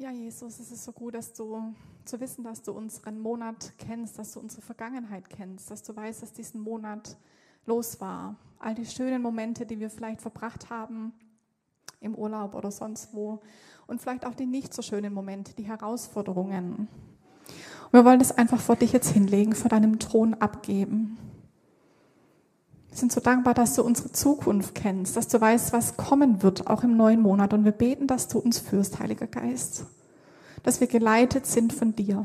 Ja, Jesus, es ist so gut, dass du zu wissen, dass du unseren Monat kennst, dass du unsere Vergangenheit kennst, dass du weißt, dass diesen Monat los war. All die schönen Momente, die wir vielleicht verbracht haben im Urlaub oder sonst wo und vielleicht auch die nicht so schönen Momente, die Herausforderungen. Und wir wollen das einfach vor dich jetzt hinlegen, vor deinem Thron abgeben. Wir sind so dankbar, dass du unsere Zukunft kennst, dass du weißt, was kommen wird, auch im neuen Monat. Und wir beten, dass du uns führst, Heiliger Geist. Dass wir geleitet sind von dir.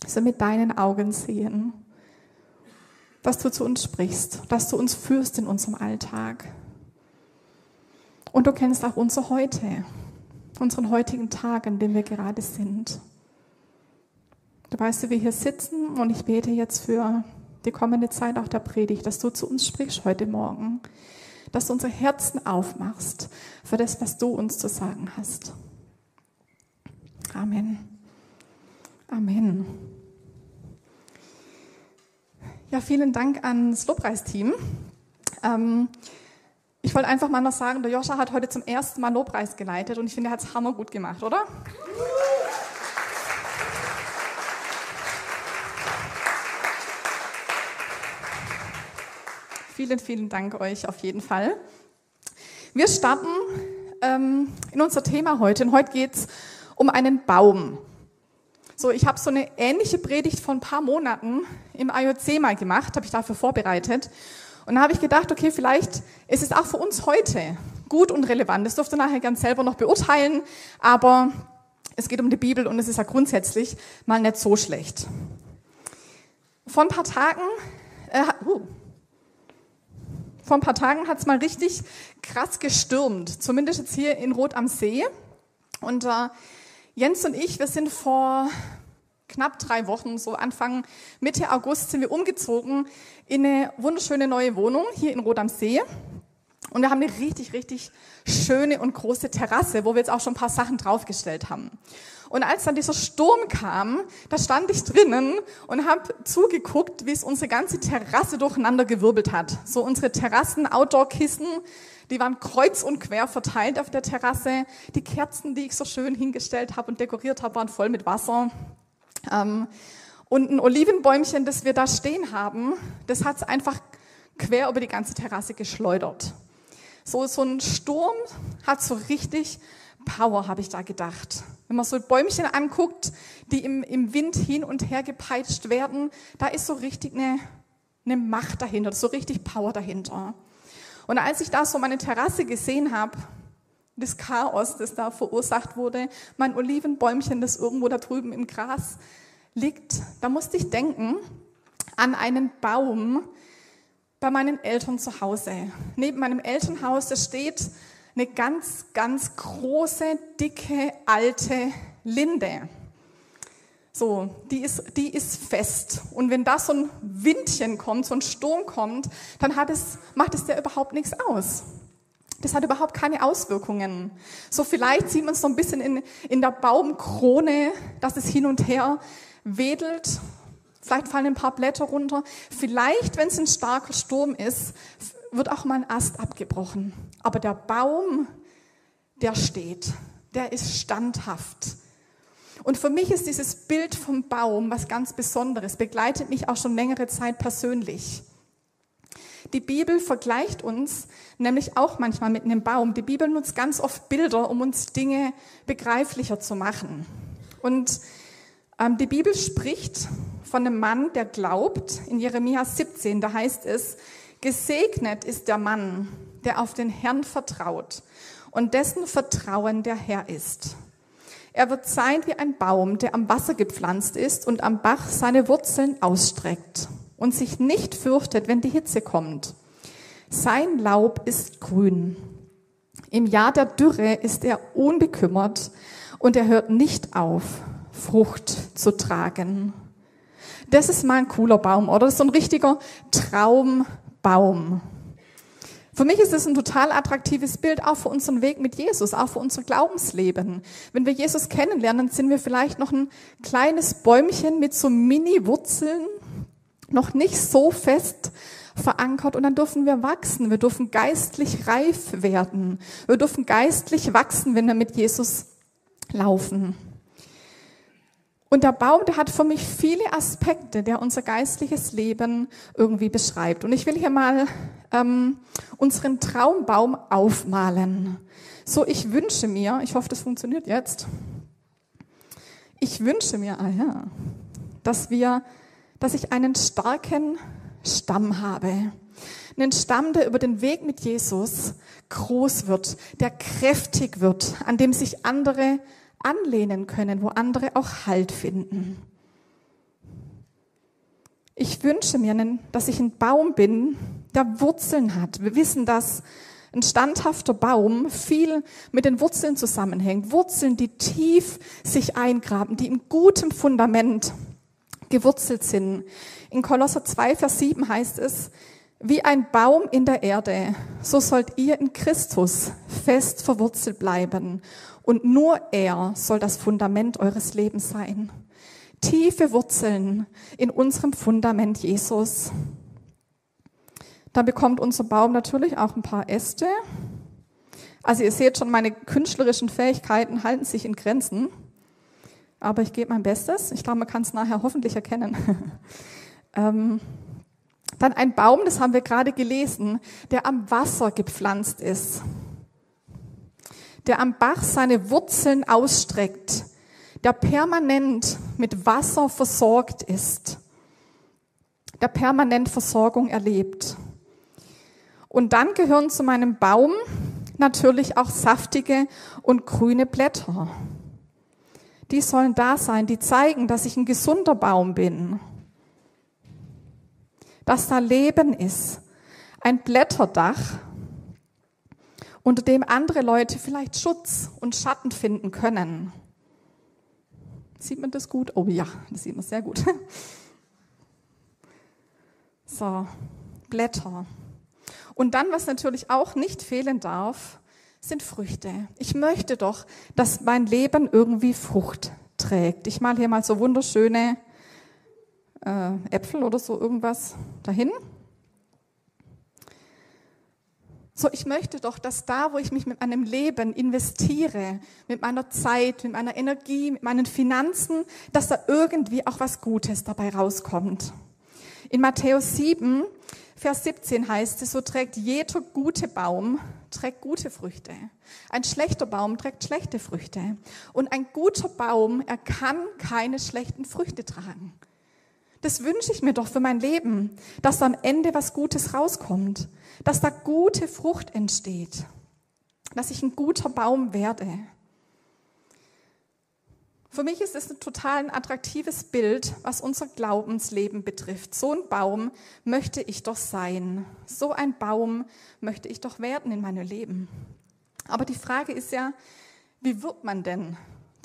Dass wir mit deinen Augen sehen. Dass du zu uns sprichst. Dass du uns führst in unserem Alltag. Und du kennst auch unser Heute. Unseren heutigen Tag, in dem wir gerade sind. Du weißt, wie wir hier sitzen und ich bete jetzt für die kommende Zeit auch der Predigt, dass du zu uns sprichst heute Morgen, dass du unsere Herzen aufmachst für das, was du uns zu sagen hast. Amen. Amen. Ja, vielen Dank ans Lobpreisteam. Ähm, ich wollte einfach mal noch sagen, der Joscha hat heute zum ersten Mal Lobpreis geleitet und ich finde, er hat es hammergut gemacht, oder? Vielen, vielen Dank euch auf jeden Fall. Wir starten ähm, in unser Thema heute. Und heute geht es um einen Baum. So, ich habe so eine ähnliche Predigt vor ein paar Monaten im IOC mal gemacht, habe ich dafür vorbereitet. Und da habe ich gedacht, okay, vielleicht ist es auch für uns heute gut und relevant. Das dürft ihr nachher ganz selber noch beurteilen, aber es geht um die Bibel und es ist ja grundsätzlich mal nicht so schlecht. Vor ein paar Tagen, äh, uh, vor ein paar Tagen hat es mal richtig krass gestürmt, zumindest jetzt hier in Rot am See. Und äh, Jens und ich, wir sind vor knapp drei Wochen, so Anfang Mitte August, sind wir umgezogen in eine wunderschöne neue Wohnung hier in Rot am See. Und wir haben eine richtig, richtig schöne und große Terrasse, wo wir jetzt auch schon ein paar Sachen draufgestellt haben. Und als dann dieser Sturm kam, da stand ich drinnen und habe zugeguckt, wie es unsere ganze Terrasse durcheinander gewirbelt hat. So unsere Terrassen-Outdoor-Kissen, die waren kreuz und quer verteilt auf der Terrasse. Die Kerzen, die ich so schön hingestellt habe und dekoriert habe, waren voll mit Wasser. Ähm, und ein Olivenbäumchen, das wir da stehen haben, das hat es einfach quer über die ganze Terrasse geschleudert. So, so ein Sturm hat so richtig Power, habe ich da gedacht. Wenn man so Bäumchen anguckt, die im, im Wind hin und her gepeitscht werden, da ist so richtig eine, eine Macht dahinter, so richtig Power dahinter. Und als ich da so meine Terrasse gesehen habe, das Chaos, das da verursacht wurde, mein Olivenbäumchen, das irgendwo da drüben im Gras liegt, da musste ich denken an einen Baum bei meinen Eltern zu Hause. Neben meinem Elternhaus, da steht eine ganz, ganz große, dicke, alte Linde. So, die ist, die ist fest. Und wenn da so ein Windchen kommt, so ein Sturm kommt, dann hat es, macht es der überhaupt nichts aus. Das hat überhaupt keine Auswirkungen. So vielleicht sieht man es so ein bisschen in, in der Baumkrone, dass es hin und her wedelt. Vielleicht fallen ein paar Blätter runter. Vielleicht, wenn es ein starker Sturm ist, wird auch mal ein Ast abgebrochen. Aber der Baum, der steht, der ist standhaft. Und für mich ist dieses Bild vom Baum was ganz Besonderes, begleitet mich auch schon längere Zeit persönlich. Die Bibel vergleicht uns nämlich auch manchmal mit einem Baum. Die Bibel nutzt ganz oft Bilder, um uns Dinge begreiflicher zu machen. Und ähm, die Bibel spricht von einem Mann, der glaubt. In Jeremia 17, da heißt es, Gesegnet ist der Mann, der auf den Herrn vertraut und dessen Vertrauen der Herr ist. Er wird sein wie ein Baum, der am Wasser gepflanzt ist und am Bach seine Wurzeln ausstreckt und sich nicht fürchtet, wenn die Hitze kommt. Sein Laub ist grün. Im Jahr der Dürre ist er unbekümmert und er hört nicht auf, Frucht zu tragen. Das ist mal ein cooler Baum, oder? Das ist so ein richtiger Traum Baum. Für mich ist es ein total attraktives Bild, auch für unseren Weg mit Jesus, auch für unser Glaubensleben. Wenn wir Jesus kennenlernen, sind wir vielleicht noch ein kleines Bäumchen mit so Mini-Wurzeln, noch nicht so fest verankert und dann dürfen wir wachsen. Wir dürfen geistlich reif werden. Wir dürfen geistlich wachsen, wenn wir mit Jesus laufen. Und der Baum, der hat für mich viele Aspekte, der unser geistliches Leben irgendwie beschreibt. Und ich will hier mal ähm, unseren Traumbaum aufmalen. So, ich wünsche mir, ich hoffe, das funktioniert jetzt. Ich wünsche mir, ah ja, dass wir, dass ich einen starken Stamm habe. Einen Stamm, der über den Weg mit Jesus groß wird, der kräftig wird, an dem sich andere anlehnen können, wo andere auch Halt finden. Ich wünsche mir, dass ich ein Baum bin, der Wurzeln hat. Wir wissen, dass ein standhafter Baum viel mit den Wurzeln zusammenhängt. Wurzeln, die tief sich eingraben, die in gutem Fundament gewurzelt sind. In Kolosser 2, Vers 7 heißt es, wie ein Baum in der Erde, so sollt ihr in Christus fest verwurzelt bleiben. Und nur er soll das Fundament eures Lebens sein. Tiefe Wurzeln in unserem Fundament Jesus. Dann bekommt unser Baum natürlich auch ein paar Äste. Also ihr seht schon, meine künstlerischen Fähigkeiten halten sich in Grenzen. Aber ich gebe mein Bestes. Ich glaube, man kann es nachher hoffentlich erkennen. ähm, dann ein Baum, das haben wir gerade gelesen, der am Wasser gepflanzt ist der am Bach seine Wurzeln ausstreckt, der permanent mit Wasser versorgt ist, der permanent Versorgung erlebt. Und dann gehören zu meinem Baum natürlich auch saftige und grüne Blätter. Die sollen da sein, die zeigen, dass ich ein gesunder Baum bin, dass da Leben ist, ein Blätterdach, unter dem andere Leute vielleicht Schutz und Schatten finden können. Sieht man das gut? Oh ja, das sieht man sehr gut. So, Blätter. Und dann, was natürlich auch nicht fehlen darf, sind Früchte. Ich möchte doch, dass mein Leben irgendwie Frucht trägt. Ich mal hier mal so wunderschöne äh, Äpfel oder so irgendwas dahin. So, ich möchte doch, dass da, wo ich mich mit meinem Leben investiere, mit meiner Zeit, mit meiner Energie, mit meinen Finanzen, dass da irgendwie auch was Gutes dabei rauskommt. In Matthäus 7, Vers 17 heißt es, so trägt jeder gute Baum, trägt gute Früchte. Ein schlechter Baum trägt schlechte Früchte. Und ein guter Baum, er kann keine schlechten Früchte tragen. Das wünsche ich mir doch für mein Leben, dass da am Ende was Gutes rauskommt, dass da gute Frucht entsteht, dass ich ein guter Baum werde. Für mich ist es ein total attraktives Bild, was unser Glaubensleben betrifft. So ein Baum möchte ich doch sein. So ein Baum möchte ich doch werden in meinem Leben. Aber die Frage ist ja, wie wird man denn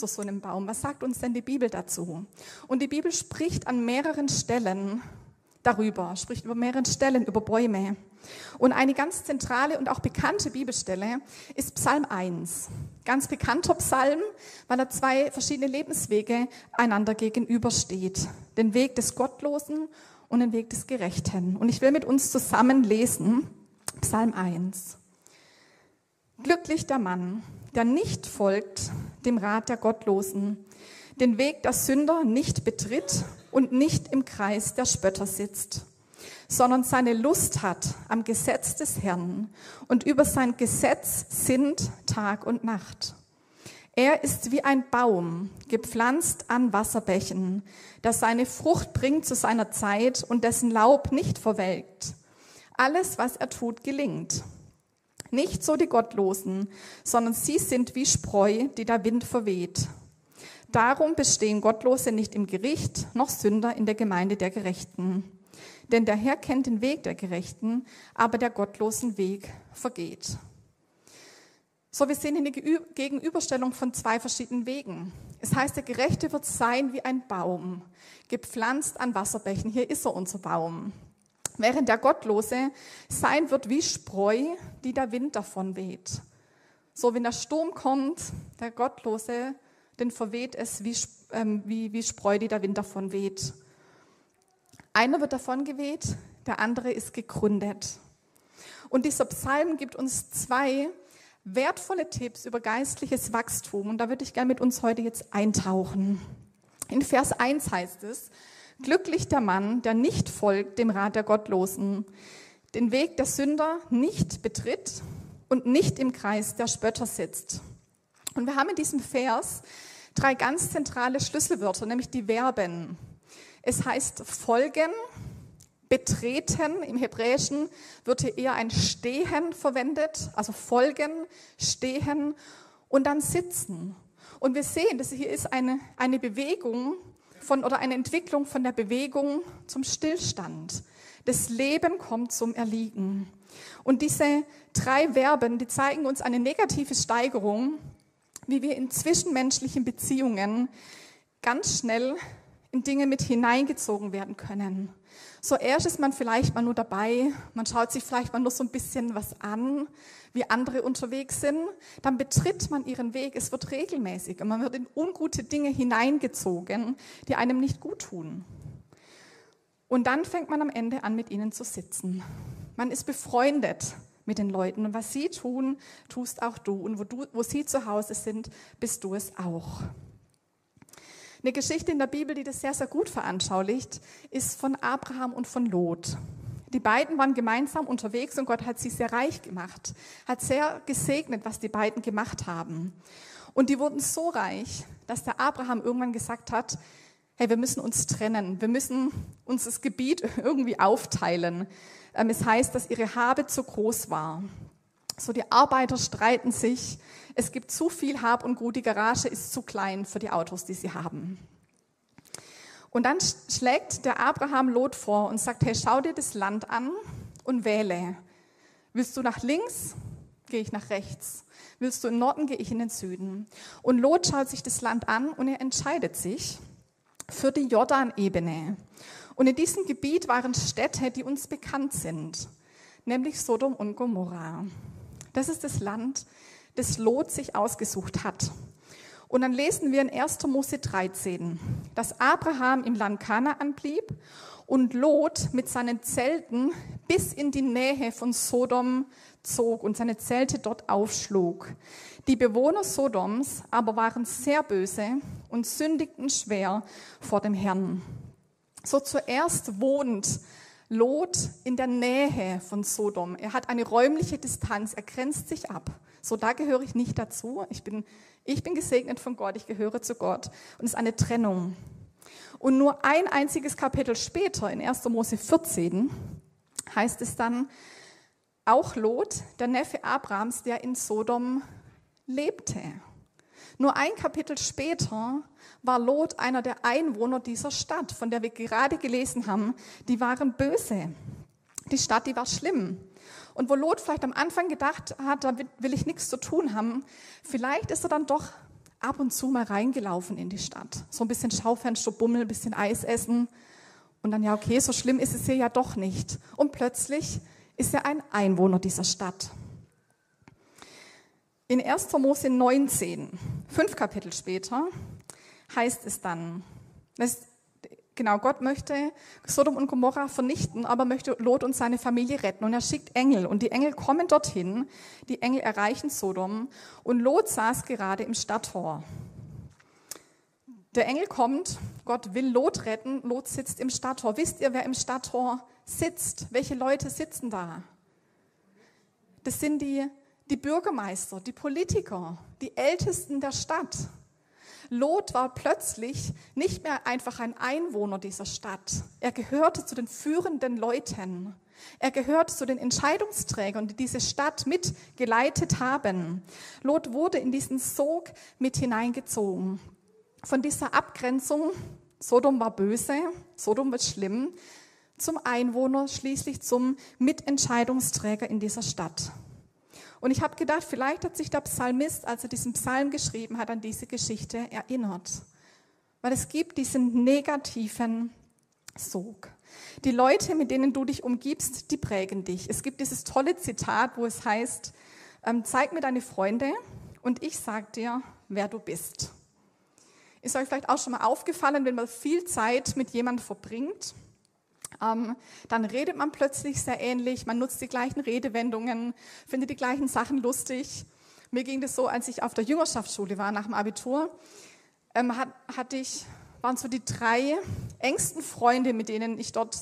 zu so einem Baum? Was sagt uns denn die Bibel dazu? Und die Bibel spricht an mehreren Stellen darüber, spricht über mehreren Stellen über Bäume. Und eine ganz zentrale und auch bekannte Bibelstelle ist Psalm 1. Ganz bekannter Psalm, weil er zwei verschiedene Lebenswege einander gegenübersteht. Den Weg des Gottlosen und den Weg des Gerechten. Und ich will mit uns zusammen lesen Psalm 1. Glücklich der Mann, der nicht folgt dem Rat der Gottlosen, den Weg der Sünder nicht betritt und nicht im Kreis der Spötter sitzt, sondern seine Lust hat am Gesetz des Herrn und über sein Gesetz sind Tag und Nacht. Er ist wie ein Baum, gepflanzt an Wasserbächen, der seine Frucht bringt zu seiner Zeit und dessen Laub nicht verwelkt. Alles, was er tut, gelingt. Nicht so die Gottlosen, sondern sie sind wie Spreu, die der Wind verweht. Darum bestehen Gottlose nicht im Gericht, noch Sünder in der Gemeinde der Gerechten. Denn der Herr kennt den Weg der Gerechten, aber der gottlosen Weg vergeht. So, wir sehen eine Gegenüberstellung von zwei verschiedenen Wegen. Es heißt, der Gerechte wird sein wie ein Baum, gepflanzt an Wasserbächen. Hier ist er, unser Baum während der Gottlose sein wird wie Spreu, die der Wind davon weht. So, wenn der Sturm kommt, der Gottlose, den verweht es wie, ähm, wie, wie Spreu, die der Wind davon weht. Einer wird davon geweht, der andere ist gegründet. Und dieser Psalm gibt uns zwei wertvolle Tipps über geistliches Wachstum und da würde ich gerne mit uns heute jetzt eintauchen. In Vers 1 heißt es, glücklich der Mann, der nicht folgt dem Rat der Gottlosen, den Weg der Sünder nicht betritt und nicht im Kreis der Spötter sitzt. Und wir haben in diesem Vers drei ganz zentrale Schlüsselwörter, nämlich die Verben. Es heißt folgen, betreten. Im Hebräischen wird hier eher ein Stehen verwendet, also folgen, stehen und dann sitzen. Und wir sehen, dass hier ist eine, eine Bewegung von, oder eine Entwicklung von der Bewegung zum Stillstand. Das Leben kommt zum Erliegen. Und diese drei Verben, die zeigen uns eine negative Steigerung, wie wir in zwischenmenschlichen Beziehungen ganz schnell in Dinge mit hineingezogen werden können. So erst ist man vielleicht mal nur dabei, man schaut sich vielleicht mal nur so ein bisschen was an, wie andere unterwegs sind, dann betritt man ihren Weg, es wird regelmäßig und man wird in ungute Dinge hineingezogen, die einem nicht gut tun. Und dann fängt man am Ende an, mit ihnen zu sitzen. Man ist befreundet mit den Leuten und was sie tun, tust auch du und wo, du, wo sie zu Hause sind, bist du es auch. Eine Geschichte in der Bibel, die das sehr, sehr gut veranschaulicht, ist von Abraham und von Lot. Die beiden waren gemeinsam unterwegs und Gott hat sie sehr reich gemacht, hat sehr gesegnet, was die beiden gemacht haben. Und die wurden so reich, dass der Abraham irgendwann gesagt hat, hey, wir müssen uns trennen, wir müssen uns das Gebiet irgendwie aufteilen. Ähm, es heißt, dass ihre Habe zu groß war. So, die Arbeiter streiten sich. Es gibt zu viel Hab und Gut. Die Garage ist zu klein für die Autos, die sie haben. Und dann schlägt der Abraham Lot vor und sagt, hey, schau dir das Land an und wähle. Willst du nach links? Gehe ich nach rechts. Willst du in Norden? Gehe ich in den Süden. Und Lot schaut sich das Land an und er entscheidet sich für die Jordanebene. Und in diesem Gebiet waren Städte, die uns bekannt sind, nämlich Sodom und Gomorrah. Das ist das Land, das Lot sich ausgesucht hat. Und dann lesen wir in 1. Mose 13, dass Abraham im Land Kanaan blieb und Lot mit seinen Zelten bis in die Nähe von Sodom zog und seine Zelte dort aufschlug. Die Bewohner Sodoms aber waren sehr böse und sündigten schwer vor dem Herrn. So zuerst wohnt Lot in der Nähe von Sodom. Er hat eine räumliche Distanz, er grenzt sich ab. So, da gehöre ich nicht dazu. Ich bin, ich bin gesegnet von Gott, ich gehöre zu Gott. Und es ist eine Trennung. Und nur ein einziges Kapitel später, in 1. Mose 14, heißt es dann, auch Lot, der Neffe Abrahams, der in Sodom lebte. Nur ein Kapitel später war Lot einer der Einwohner dieser Stadt, von der wir gerade gelesen haben. Die waren böse. Die Stadt, die war schlimm. Und wo Lot vielleicht am Anfang gedacht hat, da will ich nichts zu tun haben, vielleicht ist er dann doch ab und zu mal reingelaufen in die Stadt. So ein bisschen Schaufensterbummel, ein bisschen Eis essen. Und dann, ja, okay, so schlimm ist es hier ja doch nicht. Und plötzlich ist er ein Einwohner dieser Stadt. In 1. Mose 19, fünf Kapitel später, heißt es dann, dass, genau, Gott möchte Sodom und Gomorra vernichten, aber möchte Lot und seine Familie retten. Und er schickt Engel und die Engel kommen dorthin, die Engel erreichen Sodom und Lot saß gerade im Stadttor. Der Engel kommt, Gott will Lot retten, Lot sitzt im Stadttor. Wisst ihr, wer im Stadttor sitzt? Welche Leute sitzen da? Das sind die die Bürgermeister, die Politiker, die Ältesten der Stadt. Lot war plötzlich nicht mehr einfach ein Einwohner dieser Stadt. Er gehörte zu den führenden Leuten. Er gehörte zu den Entscheidungsträgern, die diese Stadt mitgeleitet haben. Lot wurde in diesen Sog mit hineingezogen. Von dieser Abgrenzung, Sodom war böse, Sodom wird schlimm, zum Einwohner, schließlich zum Mitentscheidungsträger in dieser Stadt. Und ich habe gedacht, vielleicht hat sich der Psalmist, als er diesen Psalm geschrieben hat, an diese Geschichte erinnert. Weil es gibt diesen negativen Sog. Die Leute, mit denen du dich umgibst, die prägen dich. Es gibt dieses tolle Zitat, wo es heißt, ähm, zeig mir deine Freunde und ich sag dir, wer du bist. Ist euch vielleicht auch schon mal aufgefallen, wenn man viel Zeit mit jemandem verbringt, ähm, dann redet man plötzlich sehr ähnlich, man nutzt die gleichen Redewendungen, findet die gleichen Sachen lustig. Mir ging das so, als ich auf der Jüngerschaftsschule war nach dem Abitur, ähm, hat, hatte ich, waren so die drei engsten Freunde, mit denen ich dort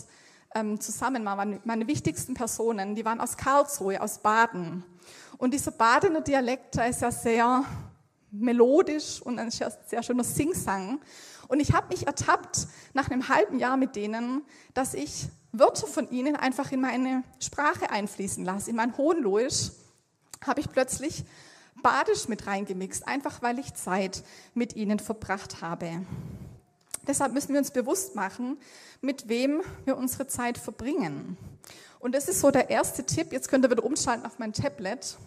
ähm, zusammen war, meine, meine wichtigsten Personen, die waren aus Karlsruhe, aus Baden. Und dieser Badener Dialekt, der ist ja sehr melodisch und ein sehr, sehr schöner Singsang. Und ich habe mich ertappt nach einem halben Jahr mit denen, dass ich Wörter von ihnen einfach in meine Sprache einfließen lasse. In mein Hohenloisch habe ich plötzlich Badisch mit reingemixt, einfach weil ich Zeit mit ihnen verbracht habe. Deshalb müssen wir uns bewusst machen, mit wem wir unsere Zeit verbringen. Und das ist so der erste Tipp. Jetzt könnt ihr wieder umschalten auf mein Tablet.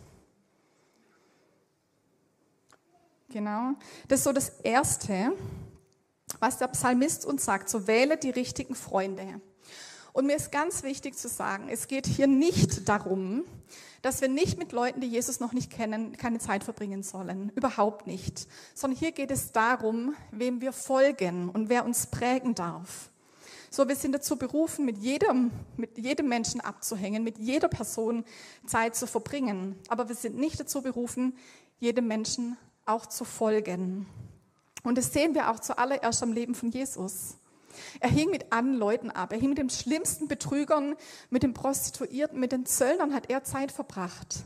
Genau. Das ist so das Erste, was der Psalmist uns sagt. So wähle die richtigen Freunde. Und mir ist ganz wichtig zu sagen, es geht hier nicht darum, dass wir nicht mit Leuten, die Jesus noch nicht kennen, keine Zeit verbringen sollen. Überhaupt nicht. Sondern hier geht es darum, wem wir folgen und wer uns prägen darf. So, wir sind dazu berufen, mit jedem, mit jedem Menschen abzuhängen, mit jeder Person Zeit zu verbringen. Aber wir sind nicht dazu berufen, jedem Menschen auch zu folgen. Und das sehen wir auch zuallererst am Leben von Jesus. Er hing mit allen Leuten ab. Er hing mit den schlimmsten Betrügern, mit den Prostituierten, mit den Zöllnern hat er Zeit verbracht.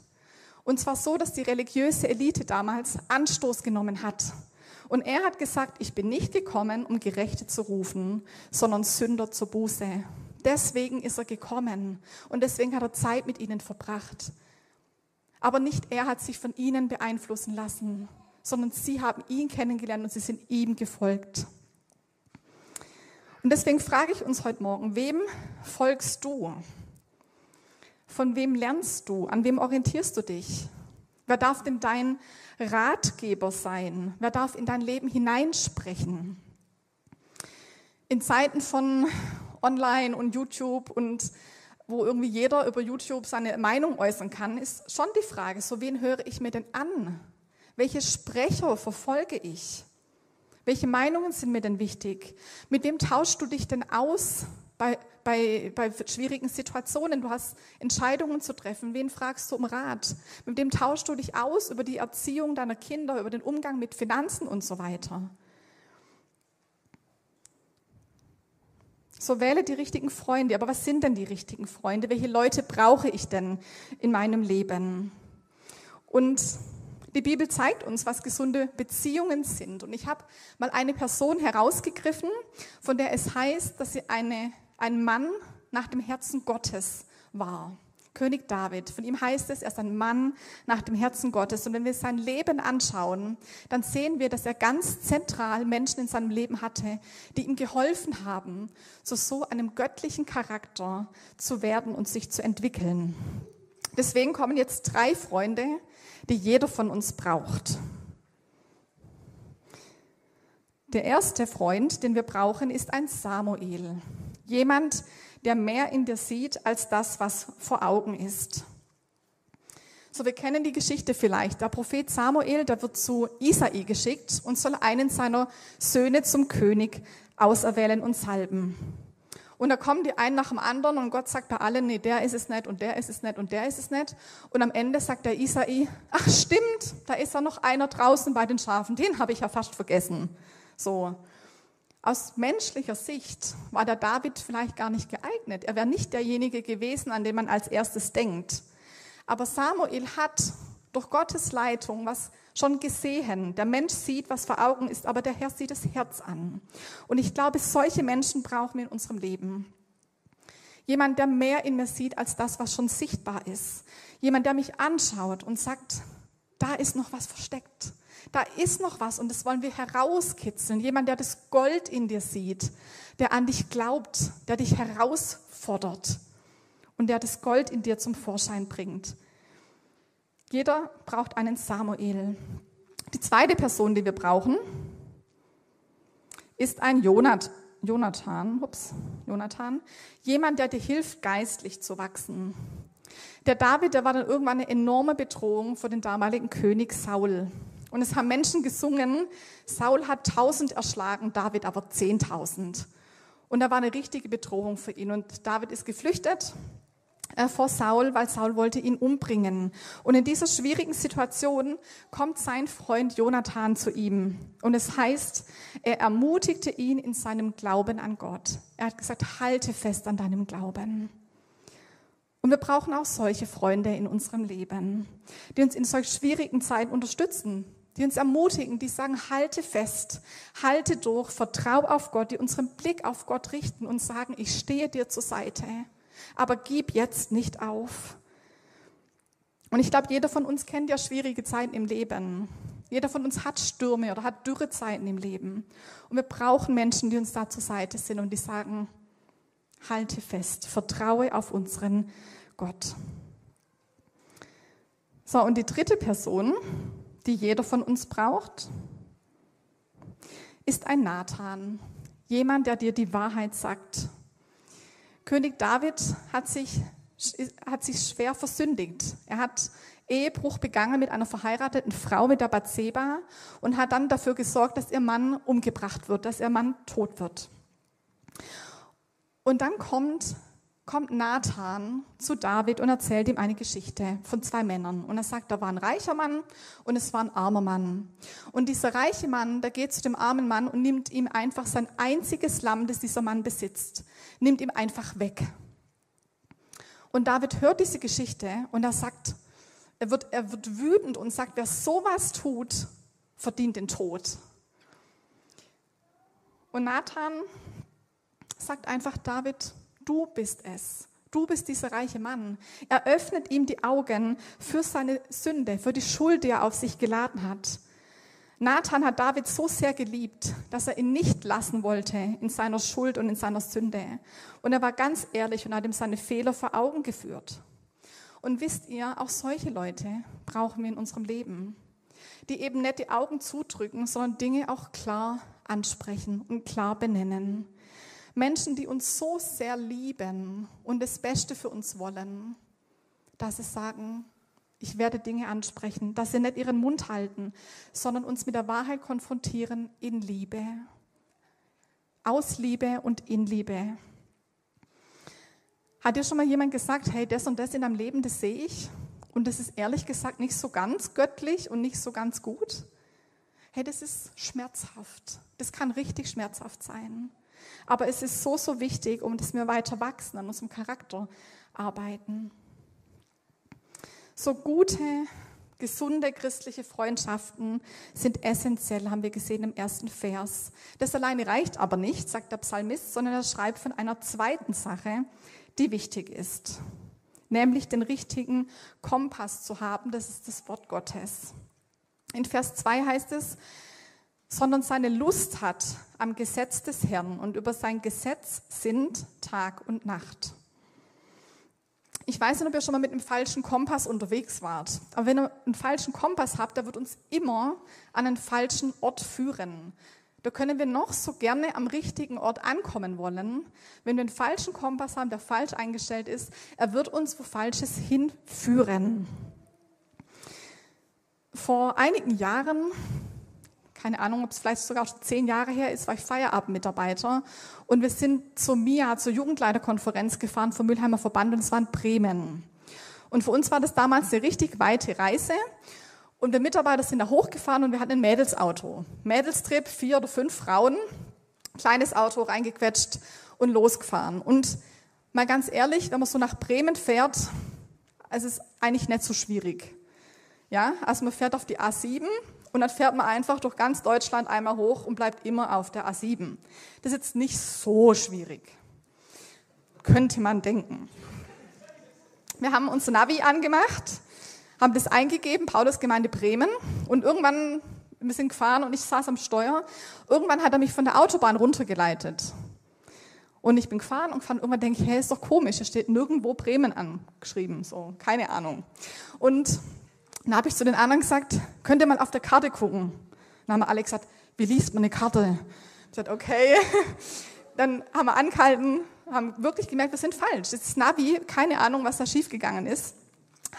Und zwar so, dass die religiöse Elite damals Anstoß genommen hat. Und er hat gesagt, ich bin nicht gekommen, um Gerechte zu rufen, sondern Sünder zur Buße. Deswegen ist er gekommen und deswegen hat er Zeit mit ihnen verbracht. Aber nicht er hat sich von ihnen beeinflussen lassen, sondern sie haben ihn kennengelernt und sie sind ihm gefolgt. Und deswegen frage ich uns heute Morgen, wem folgst du? Von wem lernst du? An wem orientierst du dich? Wer darf denn dein Ratgeber sein? Wer darf in dein Leben hineinsprechen? In Zeiten von Online und YouTube und wo irgendwie jeder über YouTube seine Meinung äußern kann, ist schon die Frage, so wen höre ich mir denn an? Welche Sprecher verfolge ich? Welche Meinungen sind mir denn wichtig? Mit wem tauschst du dich denn aus bei, bei, bei schwierigen Situationen? Du hast Entscheidungen zu treffen. Wen fragst du um Rat? Mit wem tauschst du dich aus über die Erziehung deiner Kinder, über den Umgang mit Finanzen und so weiter? So wähle die richtigen Freunde. Aber was sind denn die richtigen Freunde? Welche Leute brauche ich denn in meinem Leben? Und die Bibel zeigt uns, was gesunde Beziehungen sind. Und ich habe mal eine Person herausgegriffen, von der es heißt, dass sie eine, ein Mann nach dem Herzen Gottes war. König David. Von ihm heißt es, er ist ein Mann nach dem Herzen Gottes. Und wenn wir sein Leben anschauen, dann sehen wir, dass er ganz zentral Menschen in seinem Leben hatte, die ihm geholfen haben, zu so einem göttlichen Charakter zu werden und sich zu entwickeln. Deswegen kommen jetzt drei Freunde, die jeder von uns braucht. Der erste Freund, den wir brauchen, ist ein Samuel. Jemand, der mehr in dir sieht als das, was vor Augen ist. So, wir kennen die Geschichte vielleicht. Der Prophet Samuel, der wird zu Isai geschickt und soll einen seiner Söhne zum König auserwählen und salben. Und da kommen die einen nach dem anderen und Gott sagt bei allen, nee, der ist es nicht und der ist es nicht und der ist es nicht. Und am Ende sagt der Isai, ach stimmt, da ist ja noch einer draußen bei den Schafen, den habe ich ja fast vergessen. So. Aus menschlicher Sicht war der David vielleicht gar nicht geeignet. Er wäre nicht derjenige gewesen, an den man als erstes denkt. Aber Samuel hat durch Gottes Leitung was schon gesehen. Der Mensch sieht, was vor Augen ist, aber der Herr sieht das Herz an. Und ich glaube, solche Menschen brauchen wir in unserem Leben. Jemand, der mehr in mir sieht als das, was schon sichtbar ist. Jemand, der mich anschaut und sagt, da ist noch was versteckt. Da ist noch was und das wollen wir herauskitzeln. Jemand, der das Gold in dir sieht, der an dich glaubt, der dich herausfordert und der das Gold in dir zum Vorschein bringt. Jeder braucht einen Samuel. Die zweite Person, die wir brauchen, ist ein Jonat, Jonathan, ups, Jonathan, jemand, der dir hilft, geistlich zu wachsen. Der David, der war dann irgendwann eine enorme Bedrohung für den damaligen König Saul. Und es haben Menschen gesungen, Saul hat tausend erschlagen, David aber zehntausend. Und da war eine richtige Bedrohung für ihn. Und David ist geflüchtet vor Saul, weil Saul wollte ihn umbringen. Und in dieser schwierigen Situation kommt sein Freund Jonathan zu ihm. Und es heißt, er ermutigte ihn in seinem Glauben an Gott. Er hat gesagt, halte fest an deinem Glauben. Und wir brauchen auch solche Freunde in unserem Leben, die uns in solch schwierigen Zeiten unterstützen, die uns ermutigen, die sagen, halte fest, halte durch, vertrau auf Gott, die unseren Blick auf Gott richten und sagen, ich stehe dir zur Seite aber gib jetzt nicht auf. Und ich glaube, jeder von uns kennt ja schwierige Zeiten im Leben. Jeder von uns hat Stürme oder hat Dürrezeiten im Leben. Und wir brauchen Menschen, die uns da zur Seite sind und die sagen, halte fest, vertraue auf unseren Gott. So, und die dritte Person, die jeder von uns braucht, ist ein Nathan. Jemand, der dir die Wahrheit sagt. König David hat sich, hat sich schwer versündigt. Er hat Ehebruch begangen mit einer verheirateten Frau, mit der Bathseba, und hat dann dafür gesorgt, dass ihr Mann umgebracht wird, dass ihr Mann tot wird. Und dann kommt kommt Nathan zu David und erzählt ihm eine Geschichte von zwei Männern. Und er sagt, da war ein reicher Mann und es war ein armer Mann. Und dieser reiche Mann, der geht zu dem armen Mann und nimmt ihm einfach sein einziges Lamm, das dieser Mann besitzt, nimmt ihm einfach weg. Und David hört diese Geschichte und er sagt, er wird, er wird wütend und sagt, wer sowas tut, verdient den Tod. Und Nathan sagt einfach, David, du bist es. Du bist dieser reiche Mann. Er öffnet ihm die Augen für seine Sünde, für die Schuld, die er auf sich geladen hat. Nathan hat David so sehr geliebt, dass er ihn nicht lassen wollte in seiner Schuld und in seiner Sünde. Und er war ganz ehrlich und hat ihm seine Fehler vor Augen geführt. Und wisst ihr, auch solche Leute brauchen wir in unserem Leben, die eben nicht die Augen zudrücken, sondern Dinge auch klar ansprechen und klar benennen. Menschen, die uns so sehr lieben und das Beste für uns wollen, dass sie sagen, ich werde Dinge ansprechen, dass sie nicht ihren Mund halten, sondern uns mit der Wahrheit konfrontieren in Liebe, aus Liebe und in Liebe. Hat dir schon mal jemand gesagt, hey, das und das in deinem Leben, das sehe ich und das ist ehrlich gesagt nicht so ganz göttlich und nicht so ganz gut? Hey, das ist schmerzhaft. Das kann richtig schmerzhaft sein. Aber es ist so, so wichtig, um dass wir weiter wachsen, an unserem Charakter arbeiten. So gute, gesunde christliche Freundschaften sind essentiell, haben wir gesehen im ersten Vers. Das alleine reicht aber nicht, sagt der Psalmist, sondern er schreibt von einer zweiten Sache, die wichtig ist. Nämlich den richtigen Kompass zu haben, das ist das Wort Gottes. In Vers 2 heißt es, sondern seine Lust hat am Gesetz des Herrn und über sein Gesetz sind Tag und Nacht. Ich weiß nicht, ob ihr schon mal mit einem falschen Kompass unterwegs wart, aber wenn ihr einen falschen Kompass habt, der wird uns immer an einen falschen Ort führen. Da können wir noch so gerne am richtigen Ort ankommen wollen. Wenn wir einen falschen Kompass haben, der falsch eingestellt ist, er wird uns wo Falsches hinführen. Vor einigen Jahren keine Ahnung, ob es vielleicht sogar schon zehn Jahre her ist, war ich Feierabendmitarbeiter. Und wir sind zur MIA, zur Jugendleiterkonferenz gefahren vom Mülheimer Verband und es war in Bremen. Und für uns war das damals eine richtig weite Reise. Und wir Mitarbeiter sind da hochgefahren und wir hatten ein Mädelsauto. Mädelstrip, vier oder fünf Frauen, kleines Auto reingequetscht und losgefahren. Und mal ganz ehrlich, wenn man so nach Bremen fährt, es ist eigentlich nicht so schwierig. Ja, also man fährt auf die A7, und dann fährt man einfach durch ganz Deutschland einmal hoch und bleibt immer auf der A7. Das ist jetzt nicht so schwierig. Könnte man denken. Wir haben unser Navi angemacht, haben das eingegeben, Paulus Gemeinde Bremen. Und irgendwann, wir sind gefahren und ich saß am Steuer. Irgendwann hat er mich von der Autobahn runtergeleitet. Und ich bin gefahren und gefahren. Irgendwann denke ich, hey, ist doch komisch, es steht nirgendwo Bremen angeschrieben. So, keine Ahnung. Und dann habe ich zu den anderen gesagt, könnt ihr mal auf der Karte gucken? Dann haben alle gesagt, wie liest man eine Karte? Ich gesagt, okay. Dann haben wir angehalten, haben wirklich gemerkt, wir sind falsch. Das Navi, keine Ahnung, was da schiefgegangen ist,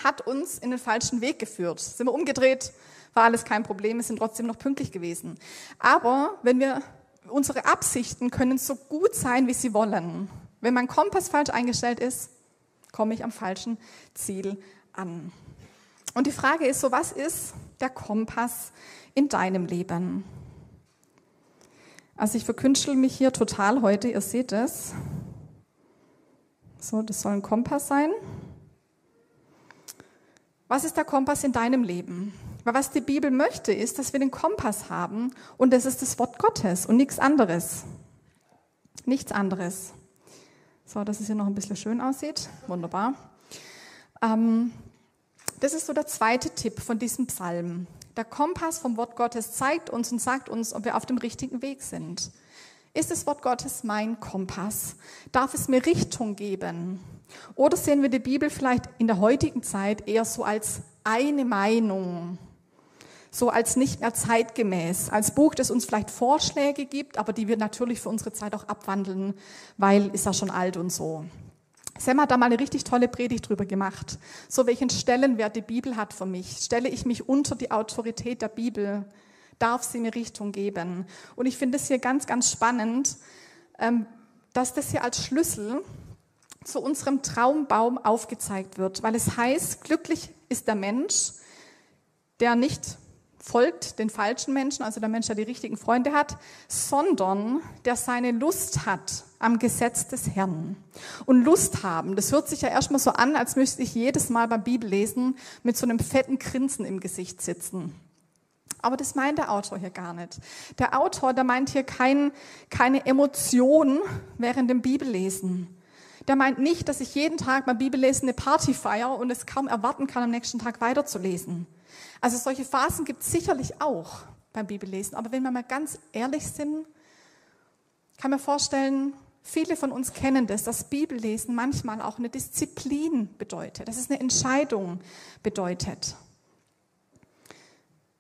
hat uns in den falschen Weg geführt. Sind wir umgedreht, war alles kein Problem, wir sind trotzdem noch pünktlich gewesen. Aber wenn wir, unsere Absichten können so gut sein, wie sie wollen. Wenn mein Kompass falsch eingestellt ist, Komme ich am falschen Ziel an? Und die Frage ist so, was ist der Kompass in deinem Leben? Also ich verkünstel mich hier total heute, ihr seht es. So, das soll ein Kompass sein. Was ist der Kompass in deinem Leben? Weil was die Bibel möchte, ist, dass wir den Kompass haben und das ist das Wort Gottes und nichts anderes. Nichts anderes. So, dass es hier noch ein bisschen schön aussieht. Wunderbar. Ähm, das ist so der zweite Tipp von diesem Psalm. Der Kompass vom Wort Gottes zeigt uns und sagt uns, ob wir auf dem richtigen Weg sind. Ist das Wort Gottes mein Kompass? Darf es mir Richtung geben? Oder sehen wir die Bibel vielleicht in der heutigen Zeit eher so als eine Meinung, so als nicht mehr zeitgemäß, als Buch, das uns vielleicht Vorschläge gibt, aber die wir natürlich für unsere Zeit auch abwandeln, weil ist ja schon alt und so. Sam hat da mal eine richtig tolle Predigt drüber gemacht. So welchen Stellenwert die Bibel hat für mich. Stelle ich mich unter die Autorität der Bibel? Darf sie mir Richtung geben? Und ich finde es hier ganz, ganz spannend, ähm, dass das hier als Schlüssel zu unserem Traumbaum aufgezeigt wird, weil es heißt, glücklich ist der Mensch, der nicht folgt den falschen Menschen, also der Mensch, der die richtigen Freunde hat, sondern der seine Lust hat am Gesetz des Herrn. Und Lust haben, das hört sich ja erstmal so an, als müsste ich jedes Mal beim Bibellesen mit so einem fetten Grinsen im Gesicht sitzen. Aber das meint der Autor hier gar nicht. Der Autor, der meint hier kein, keine Emotion während dem Bibellesen. Der meint nicht, dass ich jeden Tag beim Bibellesen eine Party feiere und es kaum erwarten kann, am nächsten Tag weiterzulesen. Also solche Phasen gibt es sicherlich auch beim Bibellesen. Aber wenn wir mal ganz ehrlich sind, kann man vorstellen, viele von uns kennen das, dass Bibellesen manchmal auch eine Disziplin bedeutet, dass es eine Entscheidung bedeutet.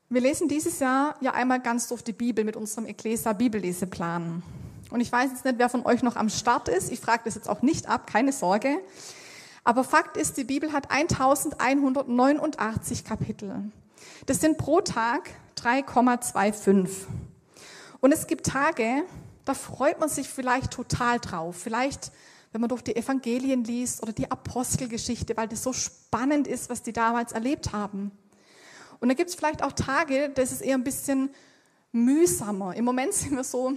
Wir lesen dieses Jahr ja einmal ganz durch die Bibel mit unserem Ecclesia Bibelleseplan. Und ich weiß jetzt nicht, wer von euch noch am Start ist. Ich frage das jetzt auch nicht ab, keine Sorge. Aber Fakt ist, die Bibel hat 1189 Kapitel. Das sind pro Tag 3,25. Und es gibt Tage, da freut man sich vielleicht total drauf. Vielleicht, wenn man durch die Evangelien liest oder die Apostelgeschichte, weil das so spannend ist, was die damals erlebt haben. Und da gibt es vielleicht auch Tage, das ist eher ein bisschen mühsamer. Im Moment sind wir so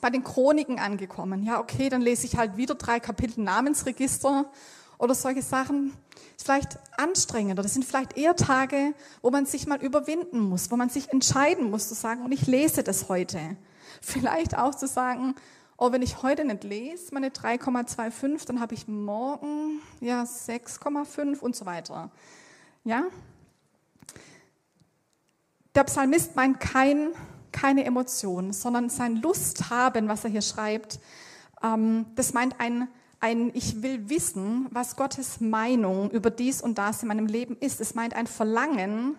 bei den Chroniken angekommen. Ja, okay, dann lese ich halt wieder drei Kapitel Namensregister oder solche Sachen ist vielleicht anstrengender. Das sind vielleicht eher Tage, wo man sich mal überwinden muss, wo man sich entscheiden muss zu sagen, und ich lese das heute. Vielleicht auch zu sagen, oh, wenn ich heute nicht lese, meine 3,25, dann habe ich morgen ja 6,5 und so weiter. Ja? Der Psalmist meint kein, keine Emotion, sondern sein Lust haben, was er hier schreibt, ähm, das meint ein ein Ich will wissen, was Gottes Meinung über dies und das in meinem Leben ist. Es meint ein Verlangen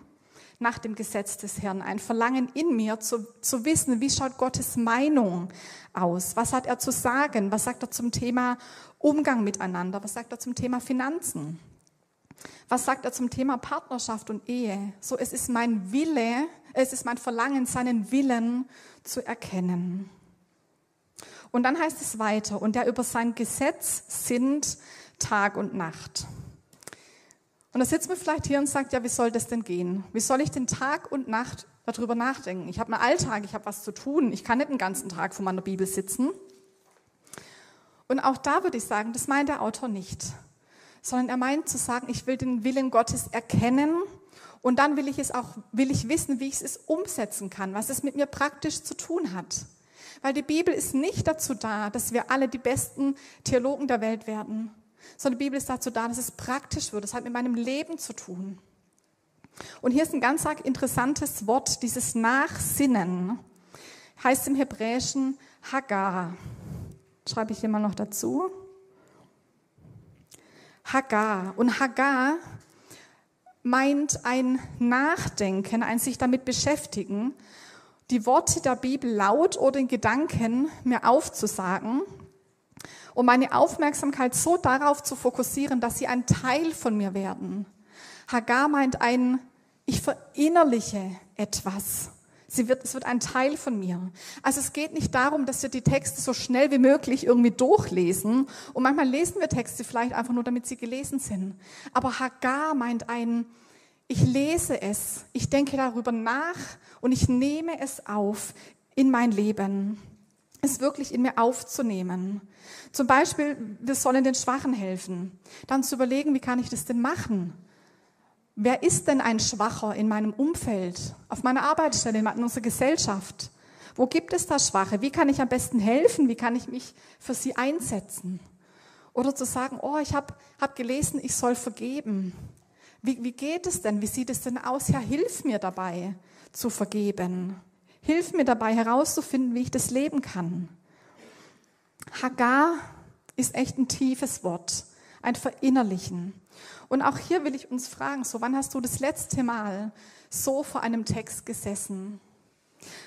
nach dem Gesetz des Herrn, ein Verlangen in mir zu, zu wissen, wie schaut Gottes Meinung aus? Was hat er zu sagen? Was sagt er zum Thema Umgang miteinander? Was sagt er zum Thema Finanzen? Was sagt er zum Thema Partnerschaft und Ehe? So, es ist mein Wille, es ist mein Verlangen, seinen Willen zu erkennen. Und dann heißt es weiter, und der über sein Gesetz sind Tag und Nacht. Und da sitzt man vielleicht hier und sagt, ja, wie soll das denn gehen? Wie soll ich den Tag und Nacht darüber nachdenken? Ich habe einen Alltag, ich habe was zu tun. Ich kann nicht den ganzen Tag vor meiner Bibel sitzen. Und auch da würde ich sagen, das meint der Autor nicht, sondern er meint zu sagen, ich will den Willen Gottes erkennen und dann will ich es auch, will ich wissen, wie ich es umsetzen kann, was es mit mir praktisch zu tun hat. Weil die Bibel ist nicht dazu da, dass wir alle die besten Theologen der Welt werden, sondern die Bibel ist dazu da, dass es praktisch wird. Das hat mit meinem Leben zu tun. Und hier ist ein ganz interessantes Wort, dieses Nachsinnen. Heißt im Hebräischen Hagar. Schreibe ich hier mal noch dazu. Hagar. Und Hagar meint ein Nachdenken, ein sich damit beschäftigen die Worte der Bibel laut oder in Gedanken mir aufzusagen und meine Aufmerksamkeit so darauf zu fokussieren, dass sie ein Teil von mir werden. Hagar meint ein, ich verinnerliche etwas. Sie wird, es wird ein Teil von mir. Also es geht nicht darum, dass wir die Texte so schnell wie möglich irgendwie durchlesen. Und manchmal lesen wir Texte vielleicht einfach nur, damit sie gelesen sind. Aber Hagar meint ein, ich lese es, ich denke darüber nach und ich nehme es auf in mein Leben. Es wirklich in mir aufzunehmen. Zum Beispiel, wir sollen den Schwachen helfen. Dann zu überlegen, wie kann ich das denn machen? Wer ist denn ein Schwacher in meinem Umfeld, auf meiner Arbeitsstelle, in unserer Gesellschaft? Wo gibt es da Schwache? Wie kann ich am besten helfen? Wie kann ich mich für sie einsetzen? Oder zu sagen, oh, ich habe hab gelesen, ich soll vergeben. Wie, wie geht es denn? Wie sieht es denn aus? Ja, hilf mir dabei zu vergeben. Hilf mir dabei herauszufinden, wie ich das leben kann. Hagar ist echt ein tiefes Wort, ein Verinnerlichen. Und auch hier will ich uns fragen, so wann hast du das letzte Mal so vor einem Text gesessen?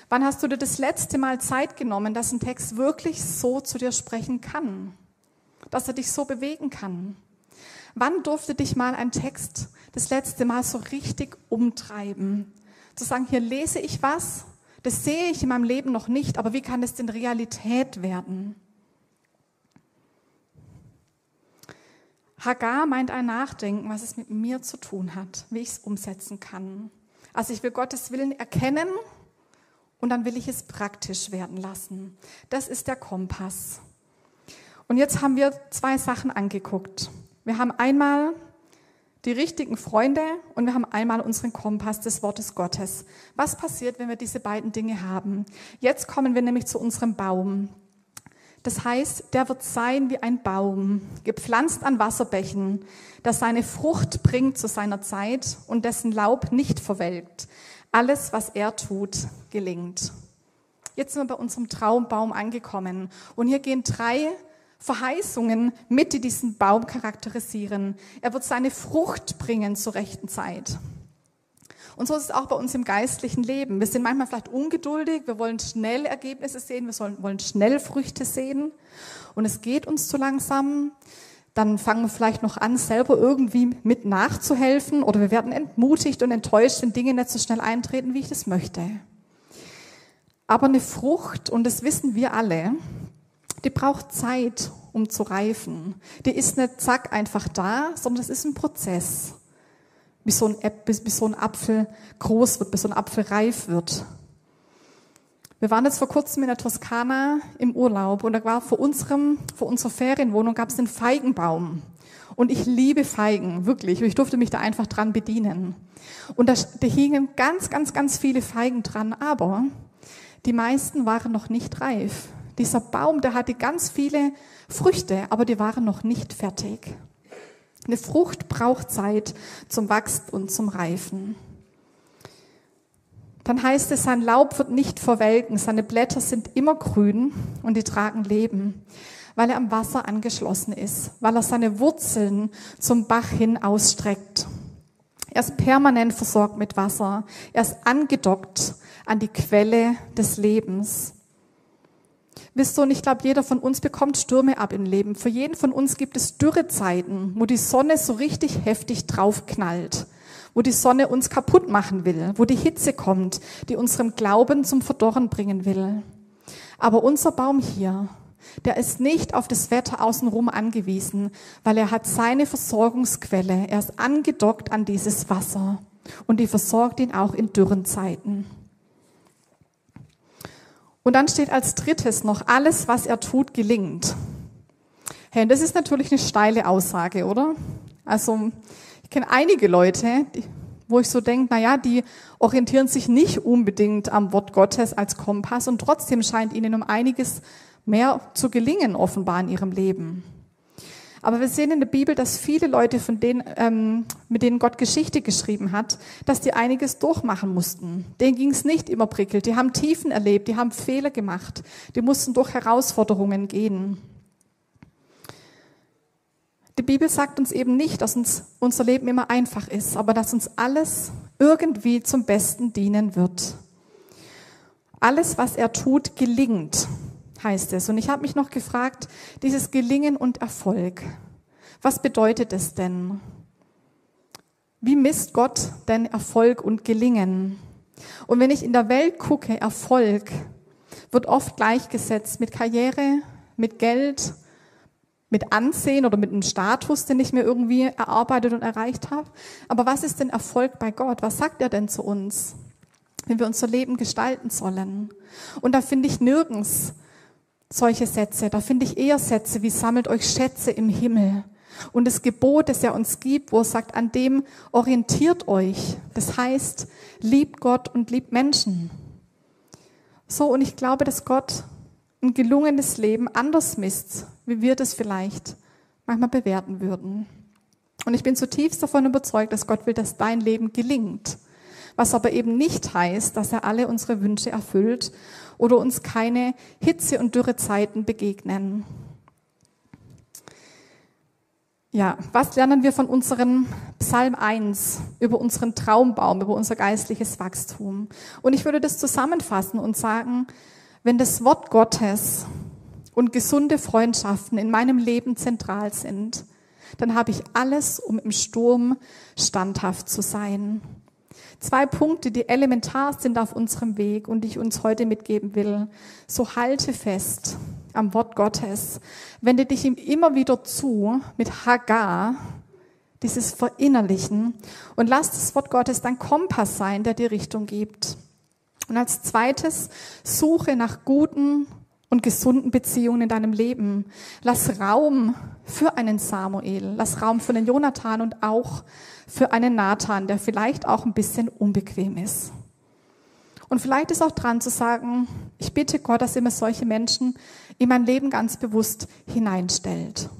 Wann hast du dir das letzte Mal Zeit genommen, dass ein Text wirklich so zu dir sprechen kann? Dass er dich so bewegen kann? Wann durfte dich mal ein Text das letzte Mal so richtig umtreiben? Zu sagen, hier lese ich was, das sehe ich in meinem Leben noch nicht, aber wie kann es denn Realität werden? Hagar meint ein Nachdenken, was es mit mir zu tun hat, wie ich es umsetzen kann. Also ich will Gottes Willen erkennen und dann will ich es praktisch werden lassen. Das ist der Kompass. Und jetzt haben wir zwei Sachen angeguckt. Wir haben einmal die richtigen Freunde und wir haben einmal unseren Kompass des Wortes Gottes. Was passiert, wenn wir diese beiden Dinge haben? Jetzt kommen wir nämlich zu unserem Baum. Das heißt, der wird sein wie ein Baum, gepflanzt an Wasserbächen, der seine Frucht bringt zu seiner Zeit und dessen Laub nicht verwelkt. Alles, was er tut, gelingt. Jetzt sind wir bei unserem Traumbaum angekommen. Und hier gehen drei Verheißungen mit, die diesen Baum charakterisieren. Er wird seine Frucht bringen zur rechten Zeit. Und so ist es auch bei uns im geistlichen Leben. Wir sind manchmal vielleicht ungeduldig, wir wollen schnell Ergebnisse sehen, wir sollen, wollen schnell Früchte sehen und es geht uns zu langsam. Dann fangen wir vielleicht noch an, selber irgendwie mit nachzuhelfen oder wir werden entmutigt und enttäuscht, wenn Dinge nicht so schnell eintreten, wie ich das möchte. Aber eine Frucht, und das wissen wir alle, die braucht Zeit, um zu reifen. Die ist nicht zack einfach da, sondern es ist ein Prozess bis so ein, bis, bis so ein Apfel groß wird, bis so ein Apfel reif wird. Wir waren jetzt vor kurzem in der Toskana im Urlaub und da war vor unserem, vor unserer Ferienwohnung gab es einen Feigenbaum. Und ich liebe Feigen, wirklich. Ich durfte mich da einfach dran bedienen. Und da, da hingen ganz, ganz, ganz viele Feigen dran, aber die meisten waren noch nicht reif. Dieser Baum, der hatte ganz viele Früchte, aber die waren noch nicht fertig. Eine Frucht braucht Zeit zum Wachsen und zum Reifen. Dann heißt es, sein Laub wird nicht verwelken, seine Blätter sind immer grün und die tragen Leben, weil er am Wasser angeschlossen ist, weil er seine Wurzeln zum Bach hin ausstreckt. Er ist permanent versorgt mit Wasser. Er ist angedockt an die Quelle des Lebens. Wisst ihr, und ich glaube, jeder von uns bekommt Stürme ab im Leben. Für jeden von uns gibt es Dürrezeiten, wo die Sonne so richtig heftig draufknallt, wo die Sonne uns kaputt machen will, wo die Hitze kommt, die unserem Glauben zum Verdorren bringen will. Aber unser Baum hier, der ist nicht auf das Wetter außenrum angewiesen, weil er hat seine Versorgungsquelle. Er ist angedockt an dieses Wasser und die versorgt ihn auch in dürren Zeiten. Und dann steht als drittes noch, alles, was er tut, gelingt. Hey, das ist natürlich eine steile Aussage, oder? Also, ich kenne einige Leute, die, wo ich so denke, na ja, die orientieren sich nicht unbedingt am Wort Gottes als Kompass und trotzdem scheint ihnen um einiges mehr zu gelingen, offenbar in ihrem Leben. Aber wir sehen in der Bibel, dass viele Leute, von denen, ähm, mit denen Gott Geschichte geschrieben hat, dass die einiges durchmachen mussten. Denen ging es nicht immer prickelt. Die haben Tiefen erlebt, die haben Fehler gemacht, die mussten durch Herausforderungen gehen. Die Bibel sagt uns eben nicht, dass uns unser Leben immer einfach ist, aber dass uns alles irgendwie zum Besten dienen wird. Alles, was er tut, gelingt heißt es. Und ich habe mich noch gefragt, dieses Gelingen und Erfolg, was bedeutet es denn? Wie misst Gott denn Erfolg und Gelingen? Und wenn ich in der Welt gucke, Erfolg wird oft gleichgesetzt mit Karriere, mit Geld, mit Ansehen oder mit einem Status, den ich mir irgendwie erarbeitet und erreicht habe. Aber was ist denn Erfolg bei Gott? Was sagt er denn zu uns, wenn wir unser Leben gestalten sollen? Und da finde ich nirgends solche Sätze. Da finde ich eher Sätze wie sammelt euch Schätze im Himmel. Und das Gebot, das er uns gibt, wo er sagt, an dem orientiert euch. Das heißt, liebt Gott und liebt Menschen. So, und ich glaube, dass Gott ein gelungenes Leben anders misst, wie wir das vielleicht manchmal bewerten würden. Und ich bin zutiefst davon überzeugt, dass Gott will, dass dein Leben gelingt. Was aber eben nicht heißt, dass er alle unsere Wünsche erfüllt oder uns keine Hitze- und Dürrezeiten begegnen. Ja, was lernen wir von unserem Psalm 1 über unseren Traumbaum, über unser geistliches Wachstum? Und ich würde das zusammenfassen und sagen, wenn das Wort Gottes und gesunde Freundschaften in meinem Leben zentral sind, dann habe ich alles, um im Sturm standhaft zu sein. Zwei Punkte, die elementar sind auf unserem Weg und die ich uns heute mitgeben will. So halte fest am Wort Gottes. Wende dich ihm immer wieder zu mit Hagar, dieses Verinnerlichen und lass das Wort Gottes dein Kompass sein, der dir Richtung gibt. Und als zweites, suche nach guten und gesunden Beziehungen in deinem Leben. Lass Raum für einen Samuel, lass Raum für einen Jonathan und auch für einen Nathan, der vielleicht auch ein bisschen unbequem ist. Und vielleicht ist auch dran zu sagen, ich bitte Gott, dass er mir solche Menschen in mein Leben ganz bewusst hineinstellt.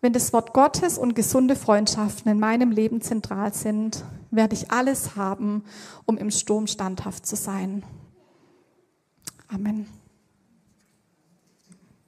Wenn das Wort Gottes und gesunde Freundschaften in meinem Leben zentral sind, werde ich alles haben, um im Sturm standhaft zu sein. Amen.